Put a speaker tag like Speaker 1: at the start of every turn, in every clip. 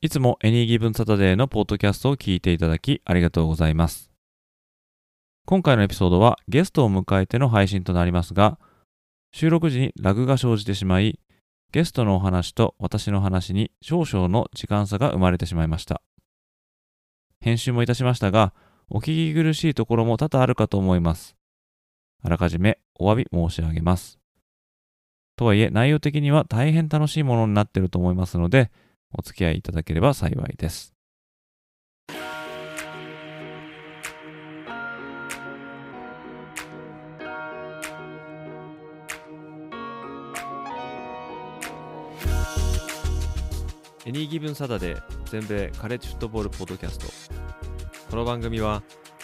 Speaker 1: いつもエニーギブンサタデーのポッドキャストを聞いていただきありがとうございます。今回のエピソードはゲストを迎えての配信となりますが、収録時にラグが生じてしまい、ゲストのお話と私の話に少々の時間差が生まれてしまいました。編集もいたしましたが、お聞き苦しいところも多々あるかと思います。あらかじめお詫び申し上げます。とはいえ、内容的には大変楽しいものになっていると思いますので、お付き合いいただければ幸いです。エニーギブンサダデー全米カレッジフットボールポッドキャストこの番組は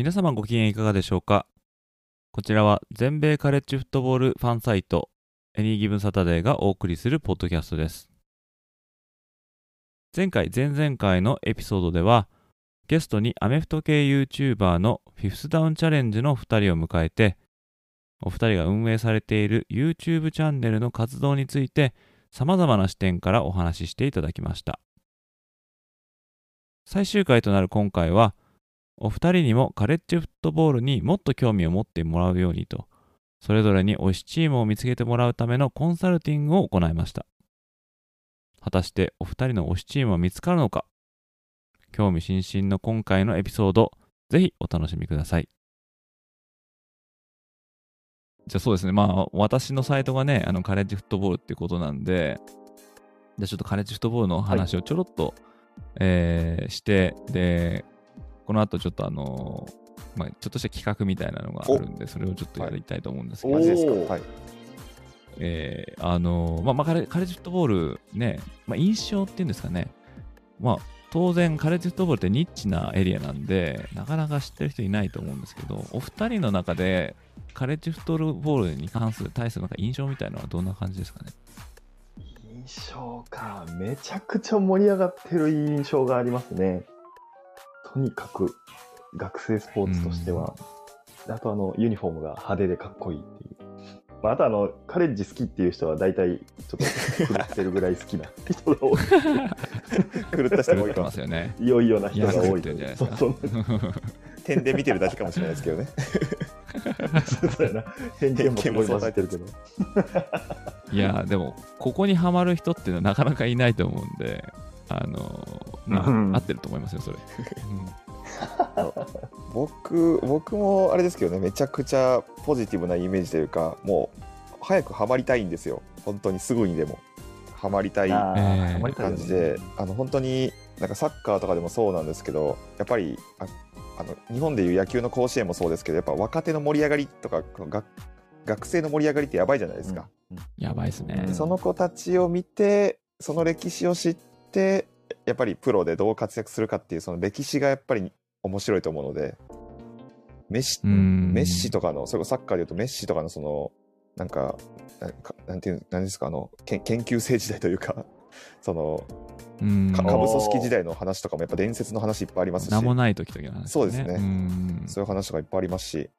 Speaker 1: 皆様ご機嫌いかがでしょうか？こちらは全米カレッジフットボールファンサイトエニーギブンサタデーがお送りするポッドキャストです。前回、前々回のエピソードでは、ゲストにアメフト系 YouTuber のフィフスダウンチャレンジの2人を迎えて、お二人が運営されている YouTube チャンネルの活動について、様々な視点からお話ししていただきました。最終回となる今回は、お二人にもカレッジフットボールにもっと興味を持ってもらうようにと、それぞれに推しチームを見つけてもらうためのコンサルティングを行いました。果たしてお二人の推しチームは見つかるのか？興味津々の今回のエピソード、ぜひお楽しみください。じゃあそうですね、まあ私のサイトがね、あのカレッジフットボールってことなんで、じゃあちょっとカレッジフットボールの話をちょろっと、えーして、で、この後ちょっとあのまあ、ちょっとした企画みたいなのがあるんで、それをちょっとやりたいと思うんですけど、
Speaker 2: はい。
Speaker 1: えーあのーまあ、まあカレ、カレッジフットボールね、まあ、印象っていうんですかね、まあ、当然、カレッジフットボールってニッチなエリアなんで、なかなか知ってる人いないと思うんですけど、お二人の中で、カレッジフットボールに関する、対するなんか印象みたいなのはどんな感じですかね？
Speaker 3: 印象か。めちゃくちゃ盛り上がってる印象がありますね。とにかく、学生スポーツとしては。あと、あの、ユニフォームが派手でかっこいいっていう。まあ、あと、あの、カレッジ好きっていう人は大体、ちょっと狂ってるぐらい好きな 人が多い。
Speaker 2: 狂った人も多いかも。
Speaker 1: ますよね。
Speaker 3: いよいよな人が多い
Speaker 1: いや狂ってるんじゃないですか
Speaker 3: そうそう
Speaker 2: 点で見てるだけかもしれないですけどね。
Speaker 3: そうやな。偏見もすごい混じってるけど。
Speaker 1: いや、でも、ここにはまる人っていうのはなかなかいないと思うんで、あの合ってると思いますよ、それ。
Speaker 2: 僕、僕もあれですけどね、めちゃくちゃポジティブなイメージというか、もう、早くハマりたいんですよ。本当にすぐにでも。ハマりたい感じで、あの本当になんかサッカーとかでもそうなんですけどやっぱりああの日本でいう野球の甲子園もそうですけどやっぱ若手の盛り上がりとか学学生の盛り上がりってやばいじゃないですか、
Speaker 1: やばいですね
Speaker 3: うん。
Speaker 2: その子たちを見てその歴史を知ってやっぱりプロでどう活躍するかっていうその歴史がやっぱり面白いと思うのでメッシ
Speaker 1: うん。
Speaker 2: メッシとかのそれこそサッカーでいうとメッシとかのそのなんかなんかなんていうなんですかあの研研究生時代というか その下部組織時代の話とかもやっぱ伝説の話いっぱいありますし。
Speaker 1: 名もない時々の話、
Speaker 2: そうですね。
Speaker 1: ん。
Speaker 2: そういう話とかいっぱいありますし、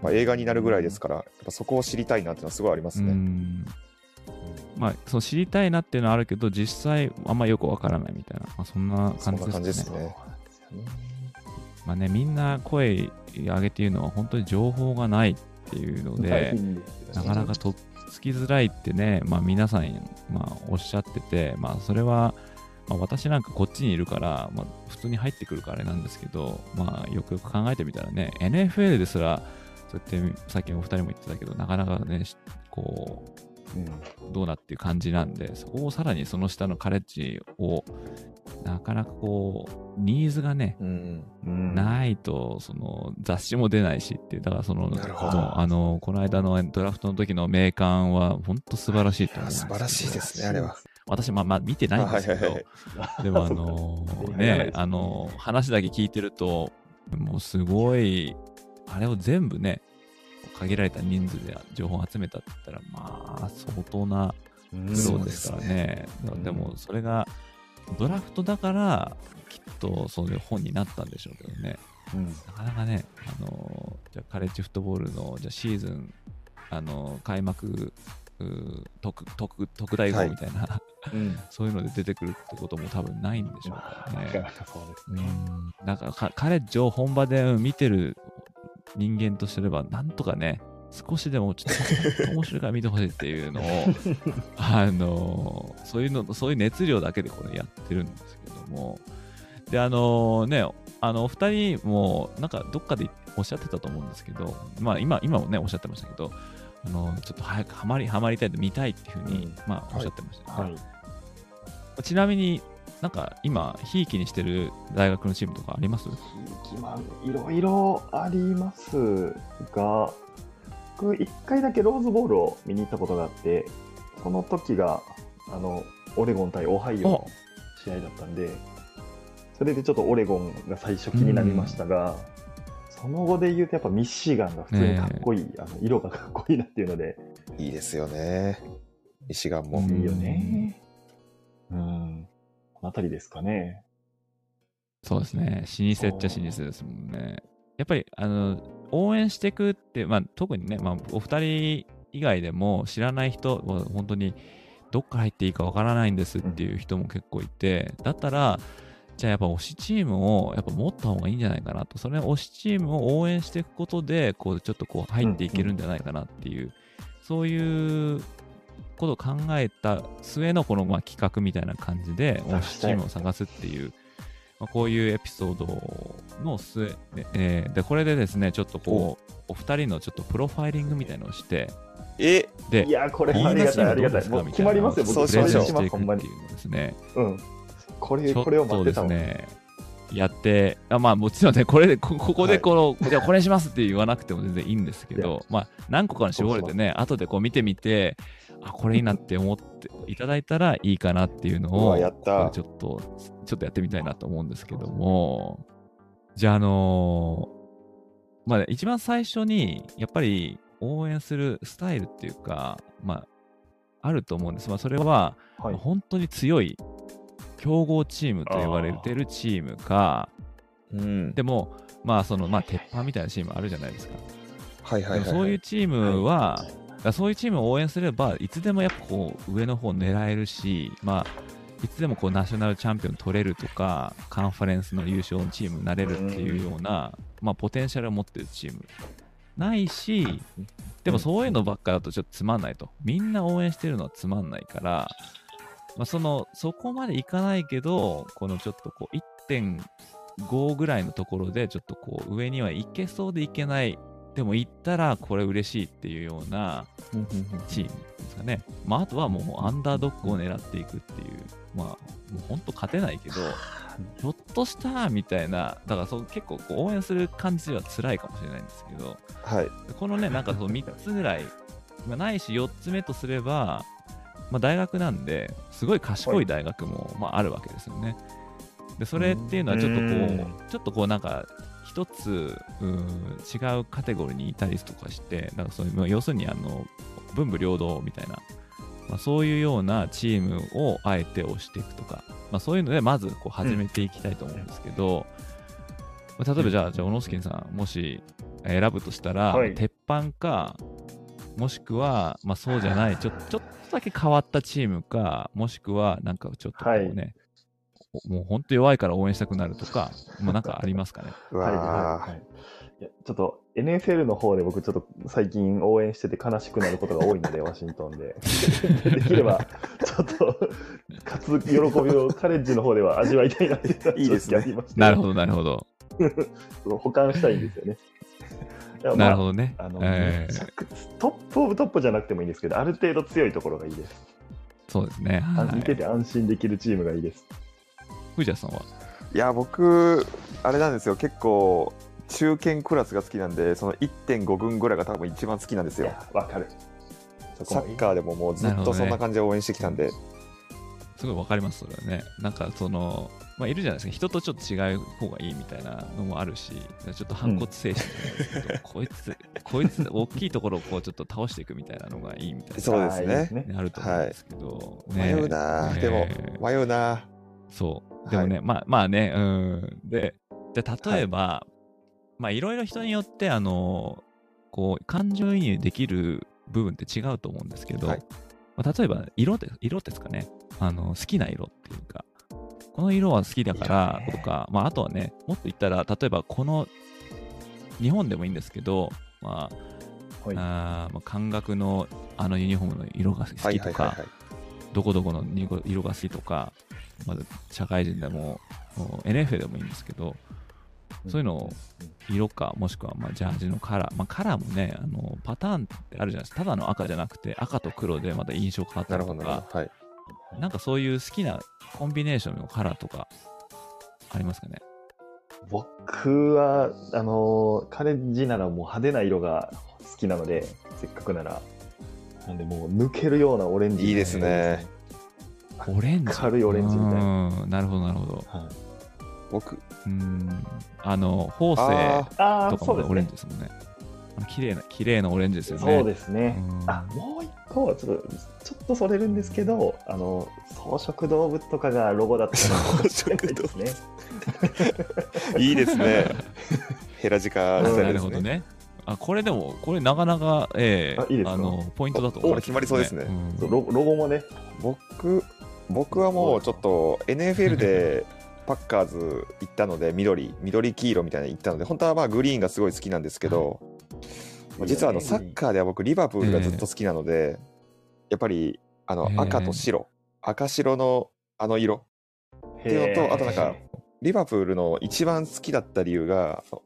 Speaker 2: まあ、映画になるぐらいですからやっぱそこを知りたいなっていうのはすごいあります
Speaker 1: う
Speaker 2: ね。
Speaker 1: んまあ、そう知りたいなっていうのはあるけど、実際あんまよくわからないみたいな、まあ、そんな感じでね。
Speaker 2: 感じですすね。
Speaker 1: まあね、みんな声上げて言うのは本当に情報がないっていうの
Speaker 3: 大
Speaker 1: で、なかなかとっつきづらいってね、まあ、皆さん、まあ、おっしゃってて、まあ、それは、まあ、私なんかこっちにいるから、まあ、普通に入ってくるからあれなんですけど、まあ、よくよく考えてみたらね、NFL ですら、そうやってさっきお二人も言ってたけど、なかなかね、しこ
Speaker 2: うん
Speaker 1: う、どうなっていう感じなんで、そこをさらにその下のカレッジを、なかなかこう、ニーズがね、
Speaker 2: うん
Speaker 3: うん。
Speaker 1: ないと、その雑誌も出ないしっていう、だからその、あの、この間のドラフトの時の名鑑は、本当素晴らしいと思う。
Speaker 2: 素晴らしいですね、あれは。
Speaker 1: 私、まあまあ見てないんですけど
Speaker 2: はいはい、
Speaker 1: でもあ
Speaker 3: そ
Speaker 1: の ーね。あのー話だけ聞いてると、もうすごい、あれを全部ね、限られた人数で情報を集めたって言ったら、まあ、相当な
Speaker 3: うん
Speaker 1: 苦労ですからね。
Speaker 3: ですね
Speaker 1: でも、それが、ドラフトだから、きっとそういう本になったんでしょうけどね。
Speaker 3: うん
Speaker 1: なかなかね、あのーじゃあカレッジフットボールのじゃあシーズン、あのー開幕特特特大号みたいな、
Speaker 3: うん
Speaker 1: そういうので出てくるってことも多分ないんでしょう
Speaker 3: ま
Speaker 1: からね。
Speaker 3: うですね。
Speaker 1: うんだかカレッジを本場でうん見てる人間とすれば、なんとかね、少しでもちょっと面白いから見てほしいっていうのを、あのーそういうの、そういう熱量だけでこれやってるんですけども、で、あのね、あの、お二人も、なんかどっかでおっしゃってたと思うんですけど、まあ今、今もね、おっしゃってましたけど、あのちょっと早くハマり、ハマりたいと見たいっていうふうに、
Speaker 3: うん。
Speaker 1: まあおっしゃってました。ね、
Speaker 3: はい。
Speaker 1: ちなみになんか今、ひいきにしてる大学のチームとかあります？
Speaker 3: まあいろいろありますが、僕、1回だけローズボールを見に行ったことがあって、その時が、あの、オレゴン対オハイオの試合だったんで、それでちょっとオレゴンが最初気になりましたが、その後で言うとやっぱミシガンが普通にかっこいい、あの色がかっこいいなっていうので、
Speaker 2: いいですよね。ミシガンも。
Speaker 1: うん
Speaker 3: いいよね。うん。このあたりですかね。
Speaker 1: そうですね。老舗っちゃ老舗ですもんね。やっぱり、あの、応援していくって、まあ、特にね、まあ、お二人以外でも知らない人は本当にどっから入っていいかわからないんですっていう人も結構いて、だったら、じゃあやっぱ推しチームをやっぱ持った方がいいんじゃないかなと、それ推しチームを応援していくことで、こう、ちょっとこう入っていけるんじゃないかなっていう、そういうことを考えた末のこのまあ企画みたいな感じで、推しチームを探すっていう、まあ、こういうエピソードの末で、えーで、これでですね、ちょっとこう、お二人のちょっとプロファイリングみたいのをして、
Speaker 2: え、
Speaker 1: で
Speaker 3: い、や、これありがたい、ありがたい。決まりますよ、僕、
Speaker 2: そうしましょう
Speaker 3: ほんまに
Speaker 1: ってい。うのですね。
Speaker 3: うん。これ、を
Speaker 1: っとで
Speaker 3: 待ってたわ。
Speaker 1: すね、やって、あまあもちろんね、これで、こここでこの、じゃあこれにしますって言わなくても全然いいんですけど、まあ何個かに絞れてね、後でこう見てみて、あ、これいいなって思っていただいたらいいかなっていうのを、
Speaker 2: やった。
Speaker 1: ちょっと、ちょっとやってみたいなと思うんですけども、じゃああのーまあ一番最初に、やっぱり応援するスタイルっていうか、まあ、あると思うんです。まあそれは、
Speaker 3: はい。
Speaker 1: 本当に強い強豪チームと言われてるチームか、
Speaker 2: うん。
Speaker 1: でも、まあ、その、まあ、鉄板みたいなチームあるじゃないですか。
Speaker 2: はいはいはい、
Speaker 1: そういうチームは、だからそういうチームを応援すれば、いつでもやっぱこう、上の方狙えるし、まあ、いつでもこう、ナショナルチャンピオン取れるとか、カンファレンスの優勝チームになれるっていうような、まあ、ポテンシャルを持ってるチーム。ないし、でもそういうのばっかだとちょっとつまんないと。みんな応援してるのはつまんないから、まあ、その、そこまでいかないけど、このちょっとこう、1.5ぐらいのところで、ちょっとこう、上には行けそうで行けない。でも行ったらこれ嬉しいっていうようなチームですかね。まあ、あとはもうアンダードッグを狙っていくっていう、まあ、もう本当勝てないけど、ひょっとしたらみたいな、だからそう結構こう応援する感じは辛いかもしれないんですけど、
Speaker 2: はい。
Speaker 1: このね、なんかその3つぐらい、まあ、ないし4つ目とすれば、まあ、大学なんで、すごい賢い大学も、まあ、あるわけですよね。で、それっていうのはちょっとこう、ちょっとこうなんか、一つうん違うカテゴリーにいたりとかして、なんかそういうまあ要するにあの文武両道みたいな、まあ、そういうようなチームをあえて押していくとか、まあ、そういうのでまずこう始めていきたいと思うんですけど、まあ例えばじゃあ、じゃあ、小野助さん、もし選ぶとしたら、
Speaker 3: はい。
Speaker 1: 鉄板か、もしくは、まあ、そうじゃないちょ、ちょっとだけ変わったチームか、もしくは、なんかちょっとこうね、もう本当弱いから応援したくなるとか、もうなんかありますかね。
Speaker 2: う
Speaker 3: はい
Speaker 2: わ
Speaker 3: はいはいちょっと NFL の方で僕ちょっと最近応援してて悲しくなることが多いので、ワシントンで。できれば、ちょっと、勝つ喜びをカレッジの方では味わいたいなっていい
Speaker 2: いです
Speaker 1: なるほど、なるほど。
Speaker 3: 保管したいんですよね。
Speaker 1: なるほどね。
Speaker 3: あの
Speaker 1: えー
Speaker 3: トップオブトップじゃなくてもいいんですけど、ある程度強いところがいいです。
Speaker 1: そうですね。
Speaker 3: あ
Speaker 1: はい。
Speaker 3: 見てて安心できるチームがいいです。
Speaker 1: 藤田さんは？
Speaker 2: ーいや、僕、あれなんですよ。結構、中堅クラスが好きなんで、その1.5軍ぐらいが多分一番好きなんですよ。
Speaker 3: わかる。
Speaker 2: サッカーでももうずっとそんな感じで応援してきたんで。
Speaker 1: すごいわかります、それはね。なんかその、まあ、いるじゃないですか、人とちょっと違う方がいいみたいなのもあるし、ちょっと反骨精神ですけど、こいつ、こいつ、大きいところをこうちょっと倒していくみたいなのがいいみたいな。
Speaker 2: そうですね。
Speaker 3: あ
Speaker 1: ると思うんですけど、ね。
Speaker 2: 迷うな、
Speaker 1: ね。
Speaker 2: でも迷うな。
Speaker 1: そう。でもね、まあまあね、うん。で、じゃあ例えば、まあいろいろ人によって、あの、こう、感情移入できる部分って違うと思うんですけど、
Speaker 2: はい。
Speaker 1: まあ、例えば色で、色ですかね。あの、好きな色っていうか、この色は好きだからとか、まああとはね、もっと言ったら、例えばこの、日本でもいいんですけど、まあ、
Speaker 3: はい。
Speaker 1: あーまあ感覚のあのユニフォームの色が好
Speaker 2: は
Speaker 1: きとかどこどこの色が好きとか、まだ社会人でも、もう NF でもいいんですけど、そういうのを色か、もしくはまあジャージのカラー、まあ、カラーもね、あのパターンってあるじゃないですか、ただの赤じゃなくて、赤と黒でまた印象変わったりとか、
Speaker 2: はい
Speaker 1: なんかそういう好きなコンビネーションのカラーとか、ありますかね？
Speaker 3: 僕は、あのーカレッジならもう派手な色が好きなので、せっかくなら。なんでもう抜けるようなオレンジ。
Speaker 2: いいですね。
Speaker 1: オレンジ？
Speaker 3: 軽いオレンジみたいな。
Speaker 1: うん、なるほど、なるほど。
Speaker 3: はい、
Speaker 2: 僕
Speaker 1: うん、あの、宝石
Speaker 2: あ
Speaker 3: ああ、
Speaker 1: とかもオレンジ。ですもんね。あの綺麗な、綺麗なオレンジですよね。
Speaker 3: そうですね。
Speaker 1: うん
Speaker 3: あもう一個はちょっとちょっとそれるんですけどあの草食動物とかがロゴだったら
Speaker 2: 草食動物。
Speaker 3: ですね。
Speaker 2: ーいいですね。ヘラジカ
Speaker 1: あなるほどね。あこれでも、これなかなか、ええ
Speaker 3: あいいですか？
Speaker 1: あのポイントだと思います、
Speaker 2: お決まりそうですね。
Speaker 3: うロロゴもね。
Speaker 2: 僕僕はもうちょっと NFL でパッカーズ行ったので緑緑黄色みたいなの行ったので本当はまあグリーンがすごい好きなんですけど、まあ実はあのサッカーでは僕リバプールがずっと好きなので、やっぱりあの
Speaker 1: ええ
Speaker 2: 赤と白、赤白のあの色っていうのとあとなんかリバプールの一番好きだった理由がフ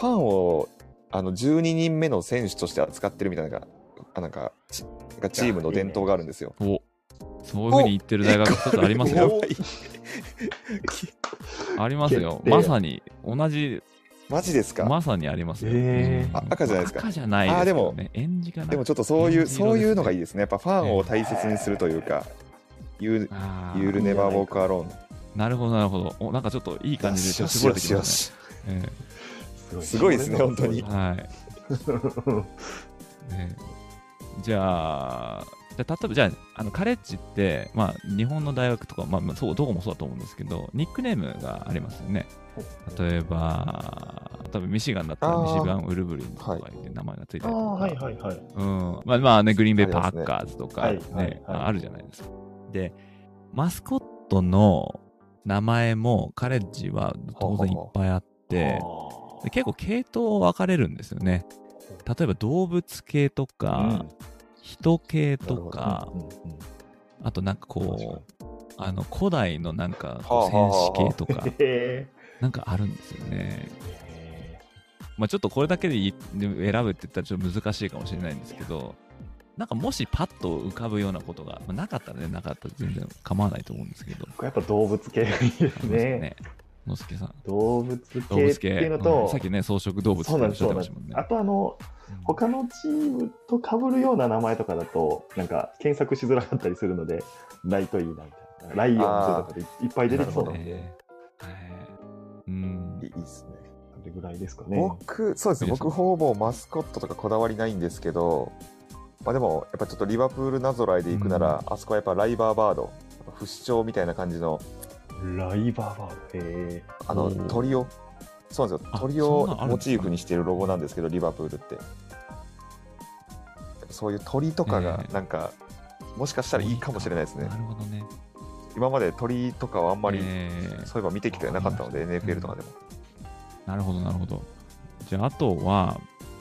Speaker 2: ァンをあの12人目の選手として扱ってるみたいななんかあなんかチームの伝統があるんですよ。
Speaker 1: おそういうふうに言ってる大学一つありますよ。ありますよ。まさに、同じ、
Speaker 2: マジですか、
Speaker 1: まさにありますよ。
Speaker 3: えー
Speaker 2: 赤じゃないですか
Speaker 1: 赤じゃないですけどね。エンジかな。
Speaker 2: でもちょっとそういう、
Speaker 1: えー
Speaker 2: そういうのがいいですね。やっぱファンを大切にするというか、You,
Speaker 1: あー
Speaker 2: You'll never walk alone。
Speaker 1: なるほど、なるほど。おなんかちょっといい感じでちょっと絞れてきまし
Speaker 2: よ
Speaker 1: たね。え
Speaker 2: すごいですね本当に
Speaker 1: えはい。ねじゃあ、じゃあ例えば、じゃあ、あのカレッジって、まあ、日本の大学とか、まあまあ、そう、どこもそうだと思うんですけど、ニックネームがありますよね。例えば、多分ミシガンだったらミシガンウルブリンとかいう名前がついて
Speaker 3: ああ
Speaker 1: るとか、
Speaker 3: はいはいはい。
Speaker 1: うん。まあ、まあね、グリーンベイパ
Speaker 2: ありますね。
Speaker 1: ッカーズとか、
Speaker 3: はい
Speaker 1: ね
Speaker 3: はいはい。
Speaker 1: ああるじゃないですか。で、マスコットの名前もカレッジは当然いっぱいあって、で結構系統分かれるんですよね。例えば動物系とか、人系とか、
Speaker 3: うんうんうん。
Speaker 1: あとなんかこう、あの古代のなんか戦士系とか、
Speaker 3: へ
Speaker 1: なんかあるんですよね。
Speaker 3: え。
Speaker 1: まあちょっとこれだけで選ぶって言ったらちょっと難しいかもしれないんですけど、なんかもしパッと浮かぶようなことが、まあ、なかったらね、なかったら全然構わないと思うんですけど、
Speaker 3: 僕やっぱ動物系がいいですね。
Speaker 1: ね。のすけさん。
Speaker 3: 動物系
Speaker 1: 動物
Speaker 3: ってい
Speaker 1: 系。
Speaker 3: うのと、
Speaker 1: うんさっきね、草食動物って
Speaker 3: そうなん
Speaker 1: おっしゃってましたもんね。
Speaker 3: あとあの他のチームと被るような名前とかだとなんか検索しづらかったりするのでライトいいなみたいなライオンズとかでいっぱい出てきそうなので、
Speaker 1: ねはいうん
Speaker 2: いいですね。
Speaker 3: それぐらいですかね。
Speaker 2: 僕、そうですね。僕、ほぼマスコットとかこだわりないんですけど、まあでも、やっぱちょっとリバプールなぞらいで行くなら、あそこはやっぱライバーバード、不死鳥みたいな感じの、
Speaker 3: ライバーバード。へ
Speaker 2: あの鳥を、そうなんですよ。
Speaker 1: あ
Speaker 2: 鳥をモチーフにしているロゴなんですけど、リバプールって。そういう鳥とかが
Speaker 1: え、え
Speaker 2: なんか、もしかしたらいいかもしれないですね
Speaker 1: な。るほどね。
Speaker 2: 今まで鳥とかはあんまり、
Speaker 1: えー
Speaker 2: そういえば見てきてなかったので、NFL とかでも。
Speaker 1: なるほど、なるほど。じゃあ、あとは、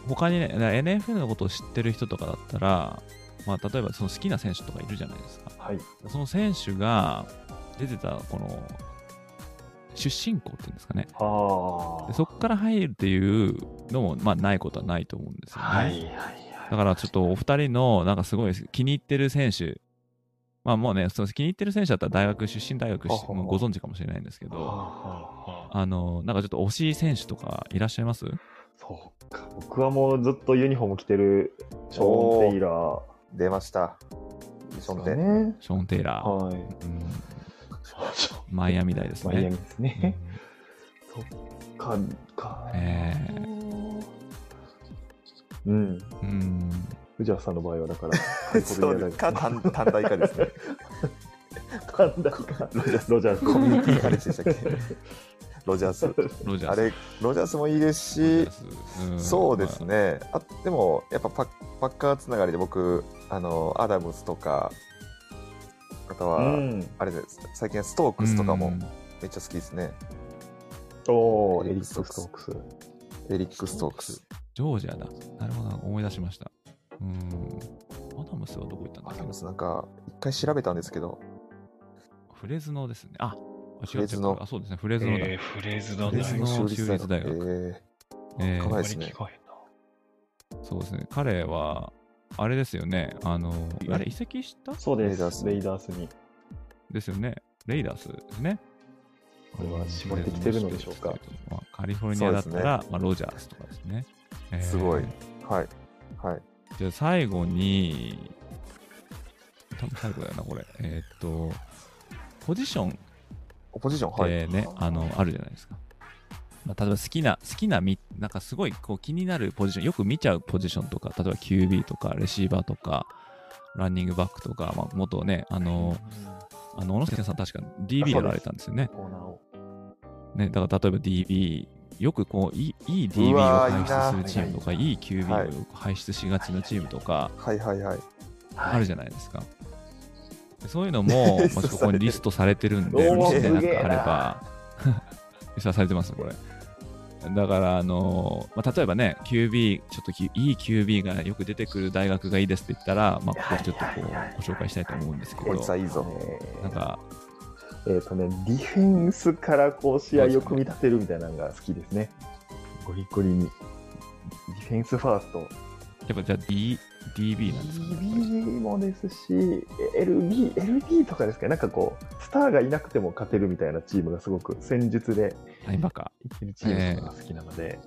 Speaker 1: 他にね、NFL のことを知ってる人とかだったら、まあ、例えばその好きな選手とかいるじゃないですか。
Speaker 3: はい。
Speaker 1: その選手が出てた、この、出身校っていうんですかね。
Speaker 3: はあ。
Speaker 1: でそこから入るっていうのも、まあ、ないことはないと思うんですよね。
Speaker 3: はいはいはい。
Speaker 1: だからちょっとお二人のなんかすごい気に入ってる選手、まあもうね、その気に入ってる選手だったら大学出身大学ご存知かもしれないんですけ
Speaker 3: はあ
Speaker 1: ど、
Speaker 3: はあ
Speaker 1: の、なんかちょっと惜しい選手とかいらっしゃいます？
Speaker 3: そうか。僕はもうずっとユニフォーム着てるショーン・テイラー。
Speaker 2: 出ました。ショー
Speaker 3: ね。
Speaker 1: ショーン・テイラー。
Speaker 3: はい。
Speaker 1: うんマイアミ大ですね。
Speaker 3: マイアミですね。そっか、か。
Speaker 1: え
Speaker 3: うん。
Speaker 1: うん。
Speaker 3: 藤原さんの場合は、だから、
Speaker 2: そうか短短大化ですね。
Speaker 3: 短大か。ロジャース。ロジャース。
Speaker 2: コミュニティカレッジでしたっけ？ロジャース。
Speaker 1: ロジャース。
Speaker 2: あれ、ロジャースもいいですし、そうですね。あでも、やっぱパッパッカーつながりで僕、あの、アダムスとか、あと
Speaker 3: う
Speaker 2: は、
Speaker 3: ん。
Speaker 2: あれです、最近はストークスとかも
Speaker 1: うん
Speaker 2: めっちゃ好きですね。
Speaker 3: おー、
Speaker 2: エリック
Speaker 3: エリック・ストークス。
Speaker 2: エリック・ストークス。
Speaker 1: ジョージアだ。なるほど、思い出しました。うん。アダムスはどこ行ったんだっけ？
Speaker 2: アダムスなんか、一回調べたんですけど、
Speaker 1: フレズノですね。あ、あ違う
Speaker 2: フレズノ
Speaker 1: 違うあ、そうですね。フレズノだ。
Speaker 4: えー、フレーズの
Speaker 1: フレズノ
Speaker 2: 州
Speaker 1: 州立大学
Speaker 2: え
Speaker 1: えー
Speaker 2: かなりですね
Speaker 4: 聞こえんな
Speaker 1: そうですね。彼は、あれですよね。あの、あれ移籍した？
Speaker 3: そうで
Speaker 2: レイダース
Speaker 3: す。レイダースに。
Speaker 1: ですよね。レイダースですね。
Speaker 3: これは絞ってきてるのでしょうか。
Speaker 1: まあ、カリフォルニアだったら、
Speaker 2: そ
Speaker 1: まあ、ロジャースとかですね。えー
Speaker 2: すごいはい。はい。
Speaker 1: じゃあ最後に、多分最後だよな、これ。えーっと、ポジションっ
Speaker 2: ポジション、はい。
Speaker 1: てね、あの、あるじゃないですか。まあ、例えば好きな、好きなみ、なんかすごいこう気になるポジション、よく見ちゃうポジションとか、例えば QB とか、レシーバーとか、ランニングバックとか、まあ、元ね、あの、あの、小野助さん確か DB やられたんですよね。ね、だから例えば DB、よくこう、いいいい DB を輩出するチームとか、
Speaker 3: いい
Speaker 1: QB を輩出しがちなチームとか、
Speaker 2: はい。はい。はい。
Speaker 1: あるじゃないですか。でそういうのも、
Speaker 2: リス
Speaker 1: もし
Speaker 2: トされてる
Speaker 1: ここにリストされてるんで、もしね、なんかあれば、されてます、これ。だから、あのまあ、例えばね、QB、ちょっときいい QB がよく出てくる大学がいいですって言ったら、まあ、ここちょっとこうご紹介したいと思うんですけど
Speaker 2: こい、つはいいぞ。
Speaker 1: なんか、
Speaker 3: えっ、とね、ディフェンスからこう試合を組み立てるみたいなのが好きですね。ゴリゴリに。ディフェンスファースト。
Speaker 1: やっぱじゃあ D、DB なんですかね。
Speaker 3: DB もですし、LB、LB とかですかね、なんかこう、スターがいなくても勝てるみたいなチームがすごく戦術で
Speaker 1: ラインバッカ
Speaker 3: いけるチームが好きなので、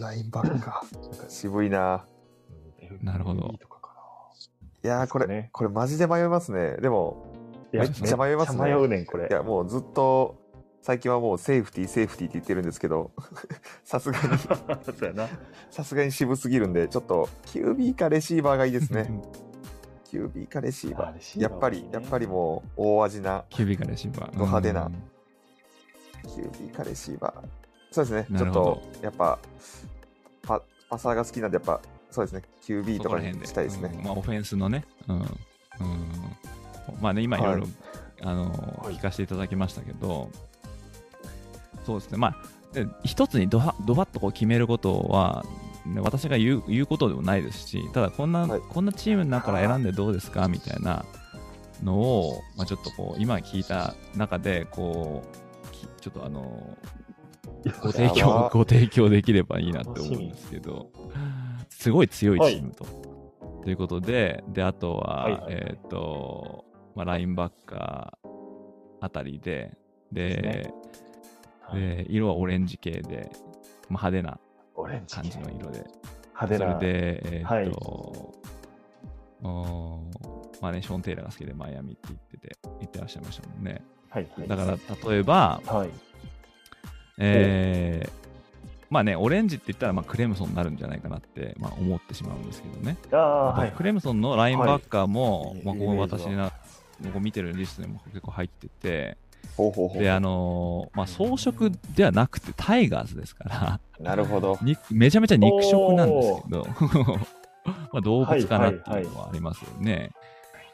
Speaker 2: ラインバッカー。渋いな。
Speaker 3: うん
Speaker 1: なるほど
Speaker 3: LB とかか
Speaker 2: いやー、これ、
Speaker 3: ね
Speaker 2: これマジで迷いますね。でも、
Speaker 3: な。
Speaker 2: めっちゃ迷いますね
Speaker 3: めっちゃ迷うねん、これ
Speaker 2: い。や、もうずっと、最近はもうセーフティー、セーフティーって言ってるんですけど、さすがに。さすがに渋すぎるんで、ちょっっと QB かレシーバーがいいですね。QB かレシーバー。
Speaker 3: あレシーバー
Speaker 2: やっぱり、やっぱりもう大味な
Speaker 1: QB かレシーバー。
Speaker 2: ド派手な
Speaker 1: うん
Speaker 2: QB かレシーバー。そうですね。ちょっと、やっぱ、パパサーが好きなんで、やっぱ、そうですね。QB とかにしたいですね。
Speaker 1: うんまあ、オフェンスのね。うん。うん。まあね、今いろいろ、
Speaker 2: はい
Speaker 1: あの、
Speaker 3: はい
Speaker 1: 聞かせていただきましたけど、そうですね。まあ、で一つにドバッとこう決めることは、ね、私が言う言うことでもないですし、ただこんな、
Speaker 2: はい
Speaker 1: こんなチームの中から選んでどうですかみたいなのを、まあ、ちょっとこう、今聞いた中で、こう、きちょっとあの、ご提
Speaker 2: や
Speaker 1: 供
Speaker 2: ば、
Speaker 1: ご提供できればいいなって思うんですけど、すごい強いチームと。ということで、で、あとは、
Speaker 3: はいはいはい
Speaker 1: えっ、と、まあ、ラインバッカーあたりで、で、
Speaker 3: はい
Speaker 1: で色はオレンジ系で、まあ、派手な感じの色で、
Speaker 3: 派手な。
Speaker 1: それで、えっ、
Speaker 3: はい
Speaker 1: と、おーまあね、ショーン・テイラーが好きでマイアミって言ってて、言ってらっしゃいましたもんね。
Speaker 3: はいはい。
Speaker 1: だから、例えば、
Speaker 3: はい。
Speaker 1: えーまあね、オレンジって言ったら、まあ、クレムソンになるんじゃないかなって、まあ、思ってしまうんですけどね。
Speaker 3: ああ、はい。
Speaker 1: クレムソンのラインバッカーも、
Speaker 3: はい
Speaker 1: まあ、ここ私がここ見てるリストにも結構入ってて、
Speaker 2: ほうほうほう。
Speaker 1: で、あのーまあ、装飾ではなくてタイガースですから、
Speaker 2: なるほど。
Speaker 1: にめちゃめちゃ肉食なんですけど、まあ動物かなって
Speaker 3: はいはい
Speaker 1: いうのはありますよね。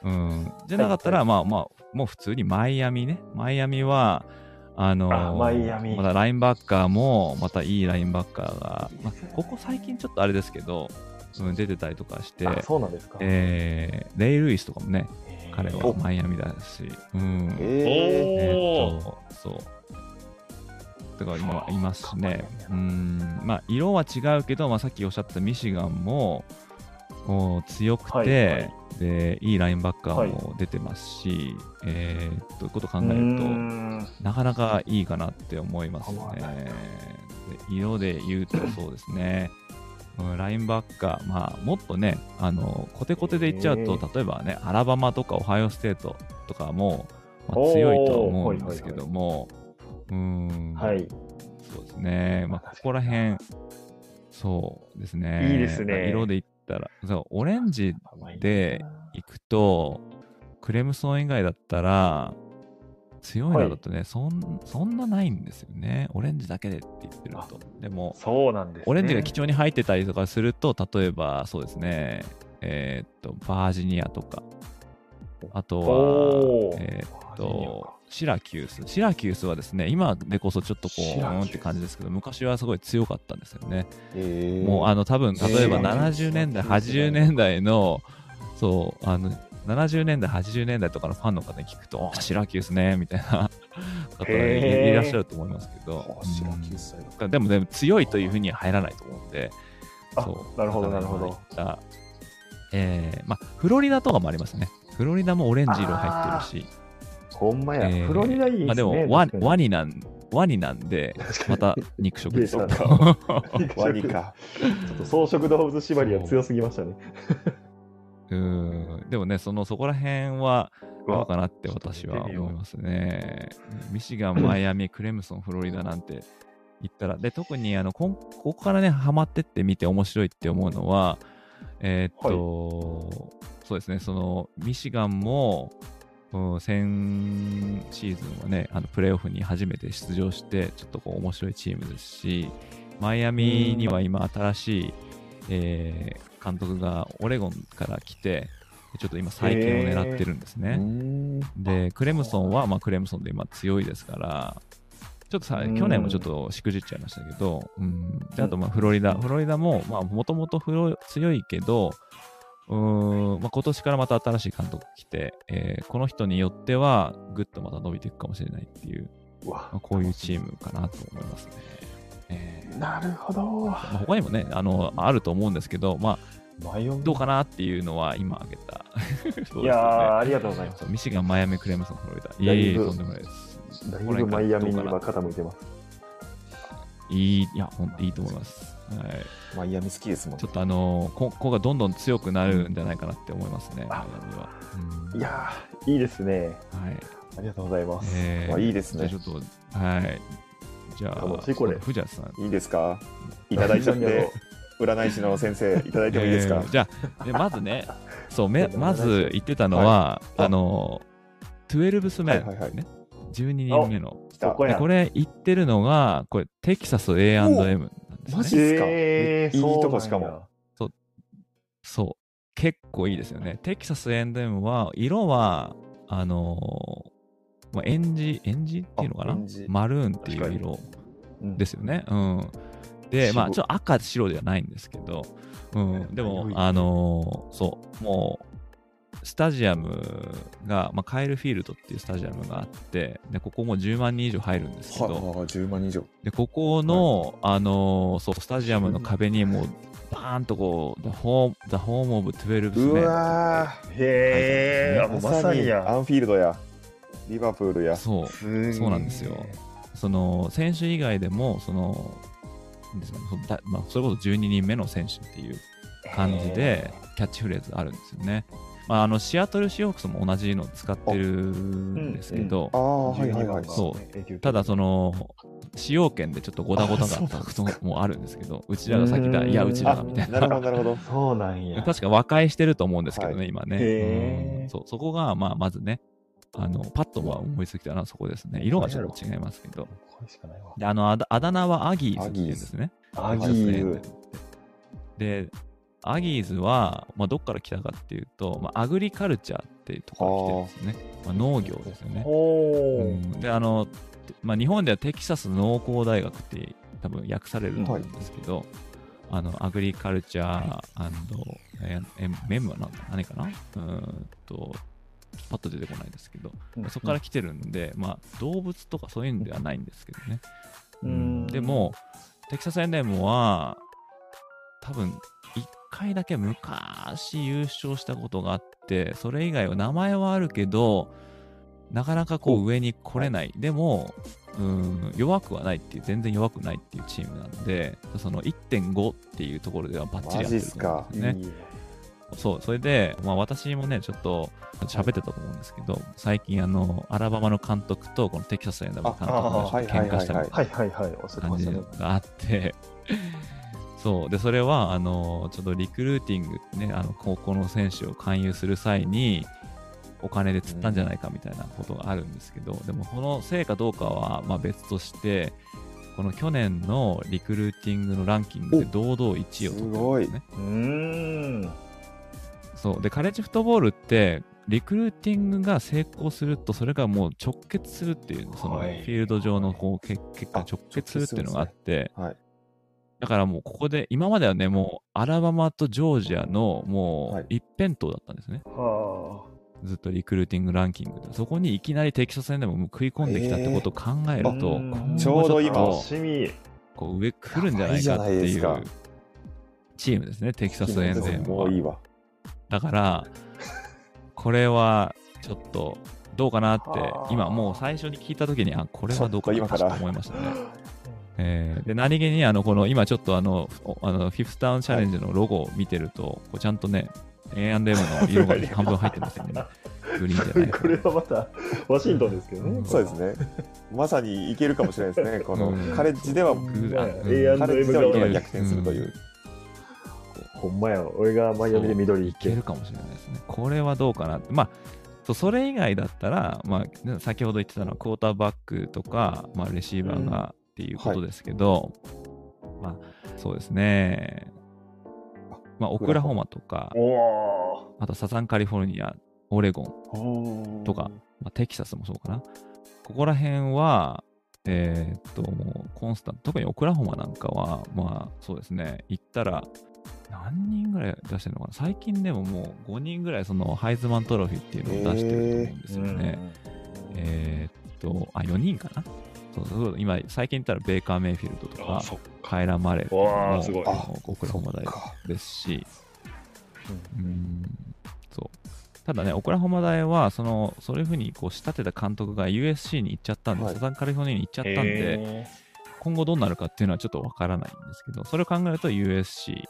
Speaker 1: うん、じゃなかったら、まあまあ、もう普通にマイアミね。マイアミは、あのー
Speaker 3: あマイアミ
Speaker 1: またラインバッカーも、またいいラインバッカーが、まあ、ここ最近ちょっとあれですけど、うん、出てたりとかして、
Speaker 3: あ、そうなんですか。
Speaker 1: えーレイ・ルイスとかもね、彼はマイアミだし、うん。
Speaker 2: え
Speaker 1: えーっと、そう。とか今いますしね。うん。まあ、色は違うけど、まあ、さっきおっしゃったミシガンも、こう強くて、
Speaker 3: はいはい
Speaker 1: で、いいラインバッカーも出てますし、えー、ということを考える
Speaker 3: ん
Speaker 1: と、なかなかいいかなって思いますね。で色で言うとそうですね。うんラインバッカー、まあ、もっとね、あのコテコテでいっちゃうと、例えばね、アラバマとかオハイオステートとかも、まあ、強いとは思うんですけども、うーん、
Speaker 3: はい。
Speaker 1: そうですね、まあ、ここら辺、そうですね、
Speaker 4: いいですね。
Speaker 1: 色で言ったら、そうオレンジで行くと、クレムソン以外だったら、強いのだとね、そんそんなないんですよね。オレンジだけでって言ってると。でも、
Speaker 4: そうなんです、ね。
Speaker 1: オレンジが貴重に入ってたりとかすると、例えばそうですね、えーっと、バージニアとか、あとはえーっと、シラキュース。シラキュースはですね、今でこそちょっとこう、うんって感じですけど、昔はすごい強かったんですよね。
Speaker 2: えー
Speaker 1: もう、あの、多分、例えば
Speaker 2: えー
Speaker 1: 70年代、80年代の、そう、あの、70年代、80年代とかのファンの方に聞くと、あシラキュースね、みたいな方いらっしゃると思いますけど、
Speaker 2: あシラキュース
Speaker 1: うん。でも、でも強いというふうには入らないと思うんで、
Speaker 3: あ
Speaker 1: そう。
Speaker 3: なるほどなるほど。
Speaker 1: まあいったえーまあ、フロリダとかもありますね。フロリダもオレンジ色入ってるし、
Speaker 3: ほんまや、
Speaker 1: えー
Speaker 3: フロリダいいですね。
Speaker 1: まあでもワワニなん、ワニなんで、また肉食です
Speaker 2: ワニか。
Speaker 3: ちょっと草食動物縛りは強すぎましたね。
Speaker 1: うーん。でもね、そのそこら辺はどうかなって私は思いますね。ミシガン、マイアミ、クレムソン、フロリダなんて言ったら、で特にあのこんここからね、ハマってってみて面白いって思うのは、えーっと、そうですね、そのミシガンも、うん先シーズンはね、あのプレーオフに初めて出場して、ちょっとこう面白いチームですし、マイアミには今新しい、えー監督がオレゴンから来て、ちょっと今再建を狙ってるんですね。で、クレムソンは、まあ、クレムソンで今強いですから、ちょっとさ、
Speaker 3: うん
Speaker 1: 去年もちょっとしくじっちゃいましたけど、うん、であと、まあ、フロリダ。フロリダも、まあ、もともと強いけど、うーん、まあ、今年からまた新しい監督来て、えーこの人によっては、ぐっとまた伸びていくかもしれないっていう、
Speaker 3: うわ
Speaker 1: まあ、こういうチームかなと思いますね。えー
Speaker 3: なるほど。
Speaker 1: まあ、他にもね、あの、あると思うんですけど、まあ、どうかなっていうのは今挙げた。ね
Speaker 3: いやー、ありがとうございます。
Speaker 1: ミシガン、マイアミ、クレムソン、フロリダ。いえいえ、とんでもないです。
Speaker 3: だいぶマイアミに今傾いてます。
Speaker 1: いい、いや、ほんといいと思います。はい。
Speaker 2: マイアミ好きですもん
Speaker 1: ちょっとあのーこ、ここがどんどん強くなるんじゃないかなって思いますね、マイ
Speaker 3: あ
Speaker 1: アミは。うん
Speaker 3: いやー、いいですね。
Speaker 1: はい。
Speaker 3: ありがとうございます。
Speaker 1: え
Speaker 2: あいいですね
Speaker 1: ちょっと、はい。じゃあ、
Speaker 3: 楽しいこれ
Speaker 1: 藤谷さん。
Speaker 2: いいですか？いただいちゃって、占い師の先生、いただいてもいいですか？
Speaker 1: えーじゃあ、でまずね、そう、めまず言ってたのは、
Speaker 2: はい
Speaker 1: あのー、12スメン、
Speaker 2: はいはいはい
Speaker 1: ね。12人目の。
Speaker 3: こ
Speaker 1: れ言ってるのが、これ、テキサス A&M なんですね。
Speaker 2: マジっすか？
Speaker 3: えー
Speaker 2: いいとこしかも
Speaker 1: そう。結構いいですよね。テキサス A&M は、色は、あのーまあ、エンジ、エンジっていうのかな？マルーンっていう色
Speaker 3: うん。
Speaker 1: ですよね。うん。で、まあ、
Speaker 3: 白
Speaker 1: ちょっと赤、白ではないんですけど、うん。でもあのーそう、もう、スタジアムが、まあ、カエルフィールドっていうスタジアムがあって、で、ここも10万人以上入るんですけど、
Speaker 2: はあ、10万人以上。
Speaker 1: で、ここの、あのーそう、スタジアムの壁にもう、バーンとこう、The Home, the home of 12
Speaker 2: う
Speaker 1: men
Speaker 2: わ
Speaker 3: へー、
Speaker 2: ー
Speaker 3: あもうまさにや。
Speaker 2: アンフィールドや、リバプールや。
Speaker 1: そう、
Speaker 3: す
Speaker 1: そうなんですよ。その、選手以外でも、その、ですかねまあ、それこそ12人目の選手っていう感じで、キャッチフレーズあるんですよね。まあ、あの、シアトルシーホークスも同じの使ってるんですけど
Speaker 2: あ、あ、はいはいはい。
Speaker 1: そうただその、使用権でちょっとゴタゴタがあったこともあるんですけど、うちらが先だ、
Speaker 3: うん
Speaker 1: いや、うちらだみたい
Speaker 2: なるほど、
Speaker 1: な。
Speaker 2: なるほど。
Speaker 3: そうなんや。
Speaker 1: 確か和解してると思うんですけどね、
Speaker 2: は
Speaker 1: 今ね。
Speaker 3: へー
Speaker 1: うんそう、そこが、まあ、まずね、あの、パッとは思いつきたのはそこですね。色がちょっと違いますけど。で、あの、あだあだ名はアギーズっていうんですね。
Speaker 3: アギーズ。
Speaker 1: で、アギーズは、まあ、どっから来たかっていうと、まあ、アグリカルチャーっていうところから来てるんですね。まあ、農業ですよね。うんで、あの、まあ、日本ではテキサス農工大学って多分訳されると思うんですけど、あの、アグリカルチャーええメムは何何かな？うーんと、パッと出てこないですけど、
Speaker 3: うん
Speaker 1: そこから来てるんで、まあ、動物とかそういうんではないんですけどね。
Speaker 3: うん
Speaker 1: でも、テキサス A&M は、多分、一回だけ昔優勝したことがあって、それ以外は名前はあるけど、なかなかこう上に来れない。でも、うん、弱くはないっていう、全然弱くないっていうチームなんで、その1.5っていうところではバッチリやってると思うんですよね。そう、それで、まあ私もね、ちょっと喋ってたと思うんですけど、最近あの、アラバマの監督とこのテキサスの監督が喧嘩したみたいな感じ。があって、そう、で、それは、あの、ちょっとリクルーティングね、あの、高校の選手を勧誘する際に、お金で釣ったんじゃないかみたいなことがあるんですけど、でも、そのせいかどうかは、まあ別として、この去年のリクルーティングのランキングで堂々1位を取ってるんですね。
Speaker 3: うーん。
Speaker 1: そう。で、カレッジフットボールって、リクルーティングが成功すると、それがもう直結するっていう、そのフ
Speaker 3: はい
Speaker 1: ィールド上のこう結結果
Speaker 2: あ
Speaker 1: 直結するっていうのがあって、
Speaker 2: はい。
Speaker 1: だからもうここで、今まではね、もうアラバマとジョージアのも
Speaker 2: はいう
Speaker 1: 一辺倒だったんですね。
Speaker 3: は
Speaker 1: ずっとリクルーティングランキングで。そこにいきなりテキサス戦でももう食い込んできたってことを考えると、
Speaker 2: ちょうど
Speaker 3: あ。
Speaker 2: 今
Speaker 1: こう上来るんじゃないかって
Speaker 2: い
Speaker 1: う
Speaker 2: か
Speaker 1: チームですね、テキサスエンゼンは
Speaker 2: もういいわ。
Speaker 1: だから、これはちょっとどうかなって
Speaker 3: は、あ
Speaker 1: 今もう最初に聞いたときに、あ、これはどうかな
Speaker 2: と今から
Speaker 1: 思いましたね。えーで、何気に、あの、この、今ちょっとあの、おあのフィフスタウンチャレンジのロゴを見てると、こうちゃんとね、A&M の色が 半分入ってますよね。グリーンじゃない
Speaker 3: これはまた、ワシントンですけどね。
Speaker 1: うん
Speaker 2: そうですね。まさにいけるかもしれないですね。この
Speaker 1: うん
Speaker 2: カレッジでは、
Speaker 1: うん
Speaker 3: A&M
Speaker 2: カレッジでは色が
Speaker 3: が
Speaker 2: 逆転するという。
Speaker 3: ほんまや、俺がマイアミで緑
Speaker 1: い。けるかもしれないですね。これはどうかなって。まあ、それ以外だったら、まあ、ね先ほど言ってたのはクォーターバックとか、まあ、レシーバーがっていうことですけど、まあ、そうですね。まあ、オクラホマとか、
Speaker 3: お
Speaker 1: あとサザンカリフォルニア、オレゴン、
Speaker 3: ー
Speaker 1: とか。まあ、テキサスもそうかな。ここら辺は、えーっと、もうコンスタント、特にオクラホマなんかは、まあそうですね、行ったら、何人ぐらい出してるのかな？最近でももう5人ぐらいそのハイズマントロフィーっていうのを出してると思うんですよね。えーっと、あ、4人かな？そうそう今、最近言ったらベーカー・メイフィールドとか。カイラ・マレーも
Speaker 4: すごい。
Speaker 1: あのオクラホマ大
Speaker 2: か。
Speaker 1: ですし、うん。そう。ただね、オクラホマ大は、その、そういうふうにこう仕立てた監督が USC に行っちゃったんで、
Speaker 2: はい。
Speaker 1: サザンカリフォルニアに行っちゃったんで、
Speaker 3: へ
Speaker 1: 今後どうなるかっていうのはちょっとわからないんですけど、それを考えると USC、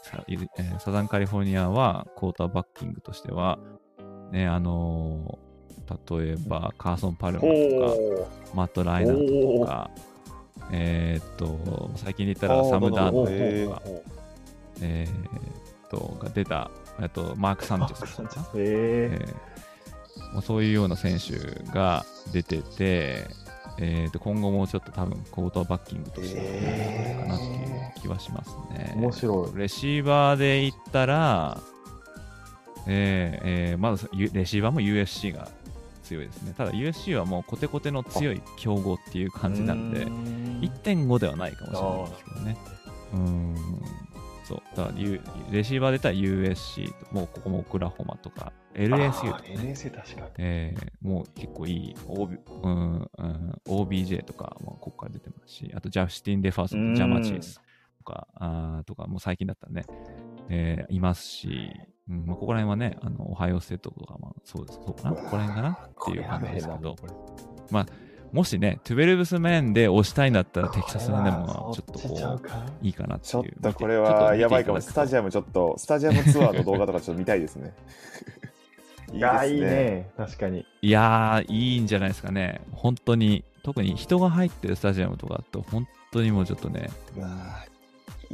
Speaker 1: サザンカリフォルニアは、クォーターバッキングとしては、ね、あのー例えばカーソン・パルマ
Speaker 3: ー
Speaker 1: とか、
Speaker 3: ほ
Speaker 1: マット・ライナートとか、えーっと、最近で言ったらサム・ダーノ
Speaker 2: なるほど。
Speaker 1: とか、えーっと、が出た、えっと、マーク・サンチェスとか、えーまあ、そういうような選手が出てて、えー、と今後もちょっと多分コートバッキングとしては
Speaker 2: えー
Speaker 1: かなっていう気はしますね。
Speaker 3: 面白い。
Speaker 1: レシーバーで言ったら、えーえーまずゆレシーバーも USC が強いですね。ただ USC はもうコテコテの強い強豪っていう感じなんで、1.5ではないかもしれないですけどね。うーん。そう。だから U、レシーバーで言ったら USC と、もうここもオクラホマとか、LSU とか、ね。
Speaker 3: NSA 確かに。
Speaker 1: えーもう結構いい OB、うんうん、OBJ とかもここから出てますし、あとジャスティン・デファーソン、ジャマチースとか、あーとか、もう最近だったらね、えーいますし、うんまあ、ここら辺はね、あの、オハイオステートとか、まあ、そうです、そうかな、ここら辺かな？っていう感じですけど、もしね、トゥベルブスメンで押したいんだったら、テキサスでもちょっとこう、いいかなっていう。
Speaker 2: ちょっとこれはやばいかも。スタジ
Speaker 1: ア
Speaker 2: アムちょっと、スタジアムツアーの動画とかちょっと見たいですね。い
Speaker 3: や、いい
Speaker 2: ね。
Speaker 3: ね。確かに。
Speaker 1: いやー、いいんじゃないですかね。本当に、特に人が入ってるスタジアムとかだと、本当にもうちょっとね、
Speaker 2: うわー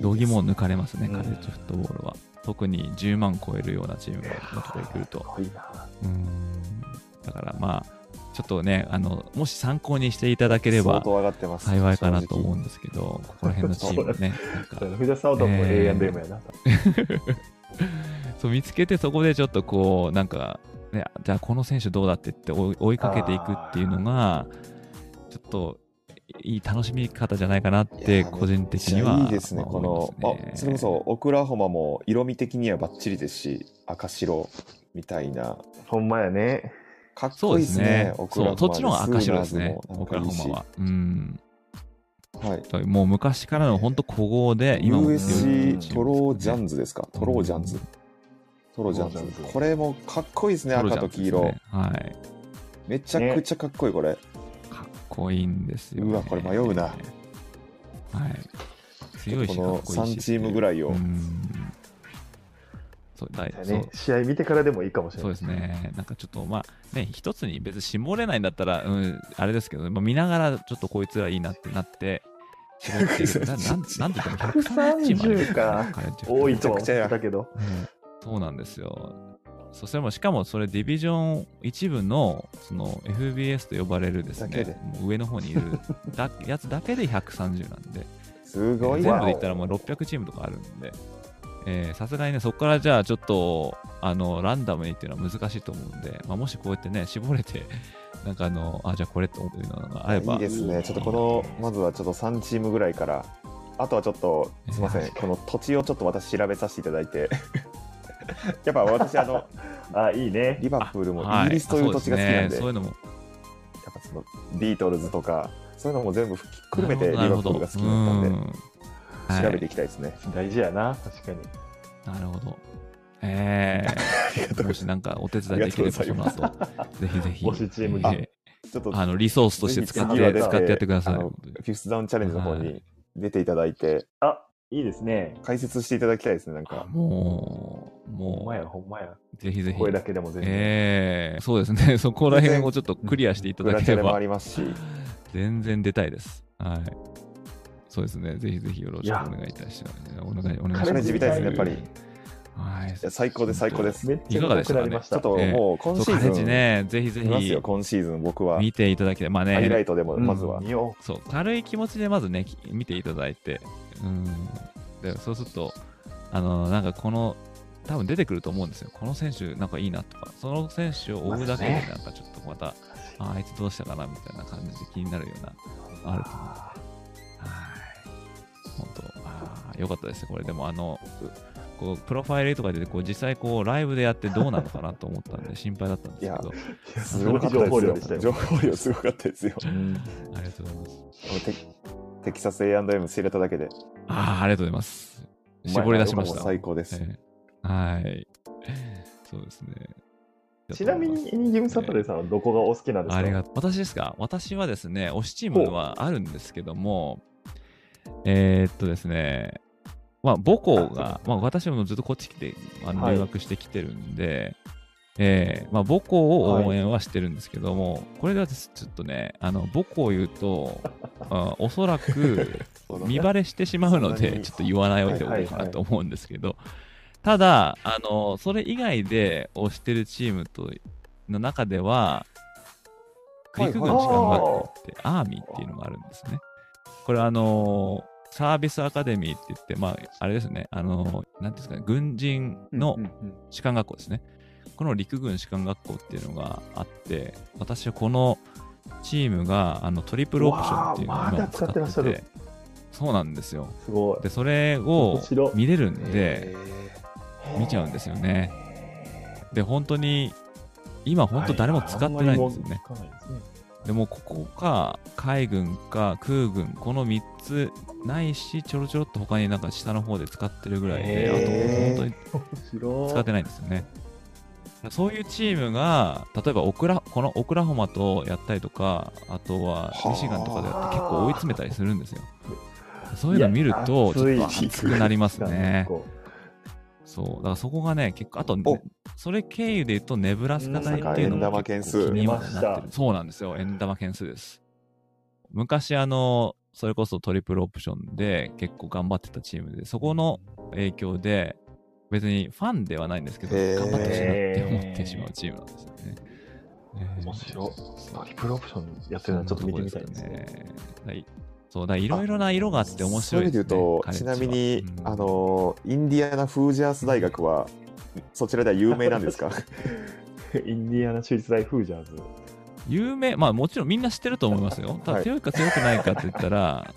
Speaker 1: 道義も抜かれますね、
Speaker 3: うん
Speaker 1: カレッジフットボールは。特に10万超えるようなチームがもうちょっと来ると。だからまあ、ちょっとね、あの、もし参考にしていただければ
Speaker 2: 相当上がってます。
Speaker 1: 幸いかなと思う
Speaker 2: 正
Speaker 1: んですけど、ここら辺のチームね、
Speaker 3: も
Speaker 1: えー
Speaker 3: A&M やな。
Speaker 1: そう見つけてそこでちょっとこう、なんか、ね、じゃあこの選手どうだって言って追い追いかけていくっていうのが、ちょっといい楽しみ方じゃないかなっ
Speaker 2: い
Speaker 1: て、
Speaker 2: や
Speaker 1: 個人的
Speaker 2: 直
Speaker 1: には。
Speaker 2: いいですね。
Speaker 1: まあ
Speaker 2: このあ、それこそ、オクラホマも色味的にはバッチリですし、赤白みたいな。
Speaker 3: ほんまやね。
Speaker 2: かっ
Speaker 1: そうで
Speaker 2: こいいですすね
Speaker 1: ね。。そう、
Speaker 2: オクラホマ
Speaker 1: そっちの方が赤白ですね、オクラホマは。うん。
Speaker 2: はい。
Speaker 1: もう昔からの本当古豪で、今も
Speaker 2: USC トロージャン
Speaker 1: ズ。
Speaker 2: ズですか？トロージャンズ。トロージャンズ
Speaker 3: トロージャン。ズ
Speaker 2: これもかっこいいですね、赤と黄色。
Speaker 1: はい。
Speaker 2: めちゃくちゃかっこいい、これ。
Speaker 1: かっこいいんですよ、ね。
Speaker 2: うわこれ迷うな
Speaker 1: はい。強いし、
Speaker 2: この
Speaker 1: かっこいいし。
Speaker 2: 3チームぐらいを
Speaker 1: うんそうだいそう。
Speaker 3: ね、試合見てからでもいいかもしれ
Speaker 1: そう
Speaker 3: ない
Speaker 1: ですね。なんかちょっと、まあ、ね、一つに別に絞れないんだったら、うん、あれですけど、まあ、見ながらちょっとこいつらいいなってなって、絞ってる。ななんなんて言っても130チームありますか
Speaker 3: 多いとは思ったけど。
Speaker 1: うん。そうなんですよ。そしてもしかもそれディビジョン一部のその FBS と呼ばれるですね、上の方にいるだやつだけで130なんで、
Speaker 2: すごいな
Speaker 1: 全部で言ったらもう600チームとかあるんで、えーさすがにね、そこからじゃあちょっとあのランダムにっていうのは難しいと思うんで、まあ、もしこうやってね、絞れて、なんかあの、あ、じゃあこれって思うのがあれば、
Speaker 2: いいですね。ちょっとこの、まずはちょっと3チームぐらいから、あとはちょっと、すみません、この土地をちょっと私調べさせていただいて、やっぱ私、あの、
Speaker 3: あ、いいね。
Speaker 2: リバプールも
Speaker 1: は
Speaker 2: イギリスという土地が好きなんで、
Speaker 1: あそういうのも。
Speaker 2: やっぱそのビートルズとか、そういうのも全部ひっくるめてリバプールが好きだったん。で、調べていきたいですね。
Speaker 3: 大事やな、確かに。
Speaker 1: なるほど。えー、もしなんかお手伝いできればその後、ぜひぜひ、
Speaker 3: 推しチーム
Speaker 1: え
Speaker 2: ちょっと
Speaker 1: ーあのリソースとして使って使ってやってください。
Speaker 2: フィフスダウンチャレンジの方に出ていただいて、
Speaker 3: あ、いいですね。
Speaker 2: 解説していただきたいですね、なん
Speaker 1: あ
Speaker 2: か。
Speaker 1: もう、も
Speaker 3: ほんまや、ほんまや。
Speaker 1: う、ぜひぜひ
Speaker 3: こ。れだけでも全然。
Speaker 1: えー、そうですね、そこら辺をちょっとクリアしていただければ、
Speaker 2: りますし、
Speaker 1: 全然出たいです。はい。そうですね、ぜひぜひよろしくお願いいたします。お願い、お願いします。
Speaker 2: チャレンジみたいですね、やっぱり。い
Speaker 1: はい。
Speaker 2: や最高です、最高です。
Speaker 3: めっちゃ
Speaker 1: いかがでしたかね？
Speaker 3: 良くなりました。
Speaker 2: ちょっともう今シーズン、
Speaker 1: ね、ぜひぜひ
Speaker 2: 今シーズン、僕は。
Speaker 1: 見ていただきたい。まあ
Speaker 2: ハイラ
Speaker 1: ね、
Speaker 2: イトでも、
Speaker 3: うん
Speaker 2: まずは。
Speaker 3: 見よ
Speaker 1: そう、軽い気持ちでまずね、き見ていただいて、うん。で、そうすると、あの、なんかこの、多分出てくると思うんですよ。この選手、なんかいいなとか、その選手を追うだけで、なんかちょっとまた、ああいつどうしたかなみたいな感じで気になるような、あると思う。本当、ああ、よかったですね。これでも、あの、うこうプロファイルとかでこう実際こうライブでやってどうなのかなと思ったんで 心配だったんですけど、
Speaker 3: ーいや
Speaker 2: すごかった
Speaker 3: すごい情報量でしたよ。
Speaker 2: ですよ。情報量すごかったですよ。
Speaker 3: うん
Speaker 1: ありがとうございます。
Speaker 2: テテキサス A&M 知れただけで、
Speaker 1: ああ、ありがとうございます。絞り出しました。
Speaker 2: 最高です。
Speaker 1: ええはい。そうですね。
Speaker 3: ちなみに、エニギムサタデーさんはどこがお好きなんですか？
Speaker 1: ありがとう。私ですか？私はですね、推しチームはあるんですけども、えーっとですね、まあ、母校が、まあ、私もずっとこっち来て、あの
Speaker 3: はい。
Speaker 1: 留学してきてるんで、えーまあ、母校を応援はしてるんですけども、これがちょっとね、あの母校を言うと、あおそらく見バレしてしまうので、ちょっと言わないでおこうかなと思うんですけど、ただ、あの、それ以外で推してるチームとの中では、
Speaker 2: はい
Speaker 1: 陸軍士官学校って、アーミーっていうのがあるんですね。これあのサービスアカデミーって言って、まあ、あれですね、あのなんですかね、軍人の士官学校ですね。この陸軍士官学校っていうのがあって、私はこのチームがあのトリプルオプションっていうのを使って
Speaker 3: てらっしゃる
Speaker 1: て、そうなんですよ。
Speaker 3: す。
Speaker 1: で、それを見れるんで、見ちゃうんですよね。で、本当に、今本当誰も使ってないんですよね。
Speaker 3: あんまりもう使わないで
Speaker 1: もここか海軍か空軍この3つないしちょろちょろっと他になんか下の方で使ってるぐらいであと本当に。使ってないんですよね。そういうチームが例えばオクラこのオクラホマとやったりとかあとはミシガンとかでやって結構追い詰めたりするんですよ。そういうの見るとちょっと
Speaker 3: 熱
Speaker 1: くなりますね。
Speaker 3: こ
Speaker 1: そう。だからそこがね結構あと
Speaker 2: お。
Speaker 1: それ経由で言うとネブラスカ大っていうのも気にはなって
Speaker 3: 出まし
Speaker 1: るそうなんですよ。円玉件数です。昔あのそれこそトリプルオプションで結構頑張ってたチームでそこの影響で別にファンではないんですけど頑張ってほしいなって思ってしまうチームなんですよね。
Speaker 3: う面白い。トリプルオプションやってるのはちょっと見てみたいですね。
Speaker 1: ね。はいそうだいろいろな色があって面白いですね
Speaker 2: それで言うと、ちなみに、
Speaker 1: うん
Speaker 2: あの、インディアナ・フージャース大学は、そちらでは有名なんですか？
Speaker 3: インディアナ州立大フージャーズ。
Speaker 1: 有名、まあもちろんみんな知ってると思いますよ。ただ強いか強くないかって言ったら、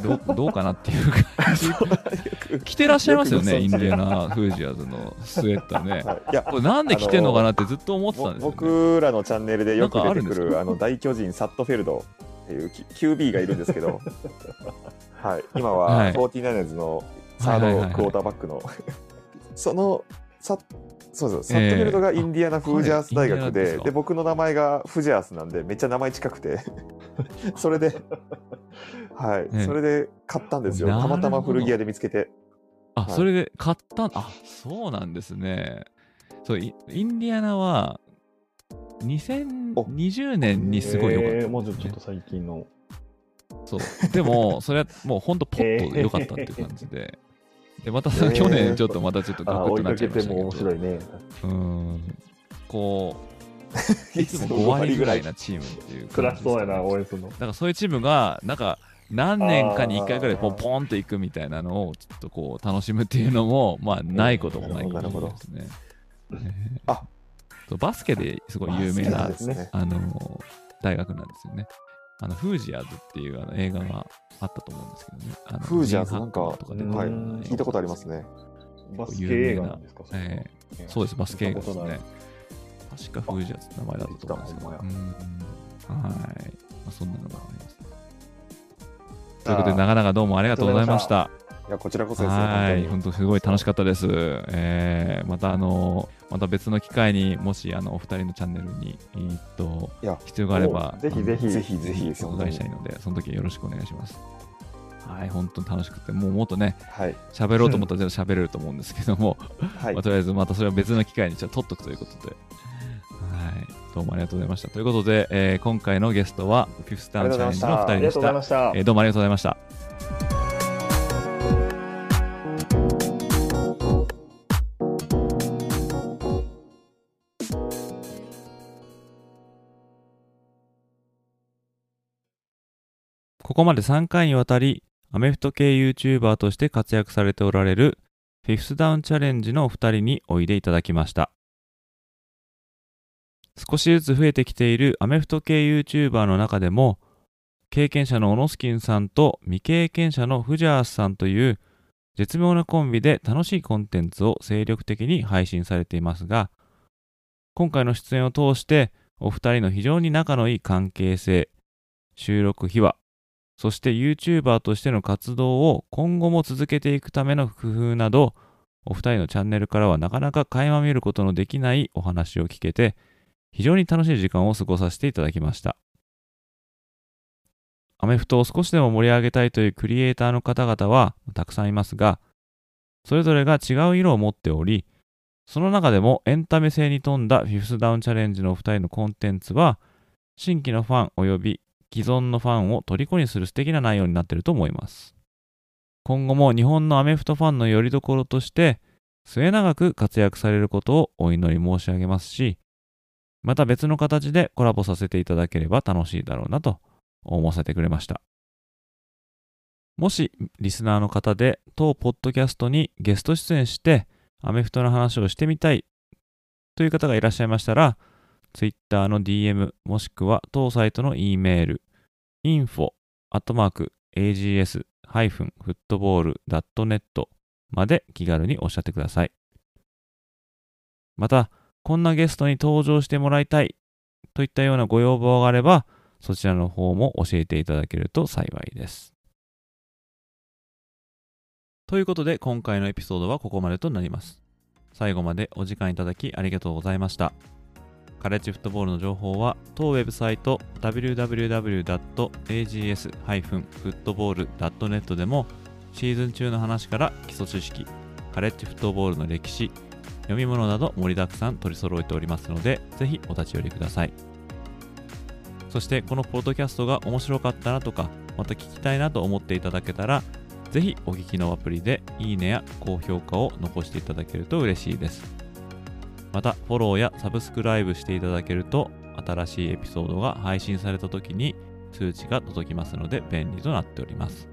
Speaker 1: どう どうかなっていう感じ。着てらっしゃいますよね、インディアナ・フージャーズのスウェッターね。
Speaker 2: はいいや、
Speaker 1: これなんで着てんのかなってずっと思ってた
Speaker 2: ぼ
Speaker 1: んですよ、ね。
Speaker 2: 僕らのチャンネルでよく出てく
Speaker 1: る
Speaker 2: あの大巨人サットフェルドっていうき QB がいるんですけど、はい、今
Speaker 1: は
Speaker 2: はい。49ers のサードクォーターバックの、そのサッそうですサットフィールドがインディアナ・フージャース大学で,、
Speaker 1: で
Speaker 2: 僕の名前がフジャースなんでめっちゃ名前近くて それではい、
Speaker 1: ね
Speaker 2: それで買ったんですよ。たまたま古着屋で見つけて。
Speaker 1: あ、
Speaker 2: はい。
Speaker 1: それで買ったあ、そうなんですね。そう、イインディアナは、2020年にすごい良かった、
Speaker 3: えーもうちょっと最近の。
Speaker 1: そう。でも、それはもう本当ポッとで良かったっていう感じで。で、またさ、
Speaker 2: えー
Speaker 1: 去年ちょっとまたちょっと
Speaker 3: あ
Speaker 1: ガクッとなっちゃいましてたけど。
Speaker 3: も面白いね。
Speaker 1: うん。こう、いつも5割ぐらいなチームっていう
Speaker 3: そうやな、応援するの？
Speaker 1: だからそういうチームが、なんか、何年かに1回ぐらいポンポンと行くみたいなのをちょっとこう楽しむっていうのも、まあ、ないこともない
Speaker 2: なるほど
Speaker 1: ですね。
Speaker 2: あ
Speaker 1: バスケですごい有名な
Speaker 2: ね
Speaker 1: あの大学なんですよね。あのフージアーズっていうあの映画があったと思うんですけどね。あの
Speaker 2: フージャーズ
Speaker 1: ジンハックマンとかで
Speaker 3: なんか
Speaker 2: はい
Speaker 3: うん
Speaker 2: 聞いたことありますね
Speaker 3: バスケ映画なんですか、
Speaker 1: え
Speaker 3: れは
Speaker 1: そうです、バスケ映画ですね。確かフージャーズって名前だったと思うんですけど。はい。まあ、そんなのがあります。ということで、長々どうもありがとうございました。
Speaker 2: いやこちらこそですよ
Speaker 1: はい、
Speaker 2: 本
Speaker 1: 本当すごい楽しかったです。えー、またあのまた別の機会にもしあのお二人のチャンネルに、えーっと必要があれば
Speaker 3: おぜひぜひ
Speaker 2: ぜひぜひ
Speaker 1: お
Speaker 2: よ
Speaker 1: 伺いしたいので、その時はよろしくお願いします。はい、本当に楽しくて、もうもっとね、
Speaker 2: はい
Speaker 1: 喋ろうと思ったら全然喋れると思うんですけども、
Speaker 2: はい
Speaker 1: まあ、とりあえずまたそれは別の機会にじゃあ取っとくということで、はい、どうもありがとうございました。ということで、えー今回のゲストは、フィフスタウンチャレンジのお二人でした。
Speaker 3: ました。
Speaker 1: えーどうもありがとうございました。ここまで3回にわたり、アメフト系 YouTuber として活躍されておられる、フィフスダウンチャレンジのお二人においでいただきました。少しずつ増えてきているアメフト系 YouTuber の中でも、経験者のオノスキンさんと未経験者のフジャースさんという絶妙なコンビで楽しいコンテンツを精力的に配信されていますが、今回の出演を通してお二人の非常に仲のいい関係性、収録秘話、そして YouTuber としての活動を今後も続けていくための工夫など、お二人のチャンネルからはなかなか垣間見ることのできないお話を聞けて、非常に楽しい時間を過ごさせていただきました。アメフトを少しでも盛り上げたいというクリエイターの方々はたくさんいますが、それぞれが違う色を持っており、その中でもエンタメ性に富んだフィフスダウンチャレンジのお二人のコンテンツは、新規のファン及び既存のファンを虜にする素敵な内容になっていると思います。今後も日本のアメフトファンの拠り所として、末永く活躍されることをお祈り申し上げますし、また別の形でコラボさせていただければ楽しいだろうなと思わせてくれました。もしリスナーの方で当ポッドキャストにゲスト出演してアメフトの話をしてみたいという方がいらっしゃいましたら、Twitter の DM もしくは当サイトの E メール info ags-football.net まで気軽におっしゃってください。また、こんなゲストに登場してもらいたいといったようなご要望があれば、そちらの方も教えていただけると幸いです。ということで、今回のエピソードはここまでとなります。最後までお時間いただきありがとうございました。カレッジフットボールの情報は当ウェブサイト www.ags-football.net でもシーズン中の話から基礎知識、カレッジフットボールの歴史、読み物など盛りだくさん取り揃えておりますので、ぜひお立ち寄りください。そしてこのポッドキャストが面白かったなとか、また聞きたいなと思っていただけたら、ぜひお聞きのアプリでいいねや高評価を残していただけると嬉しいです。またフォローやサブスクライブしていただけると新しいエピソードが配信された時に通知が届きますので便利となっております。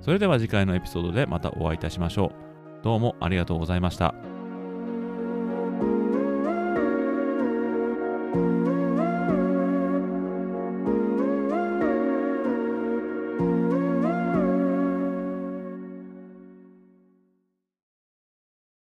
Speaker 1: それでは次回のエピソードでまたお会いいたしましょう。どうもありがとうございました。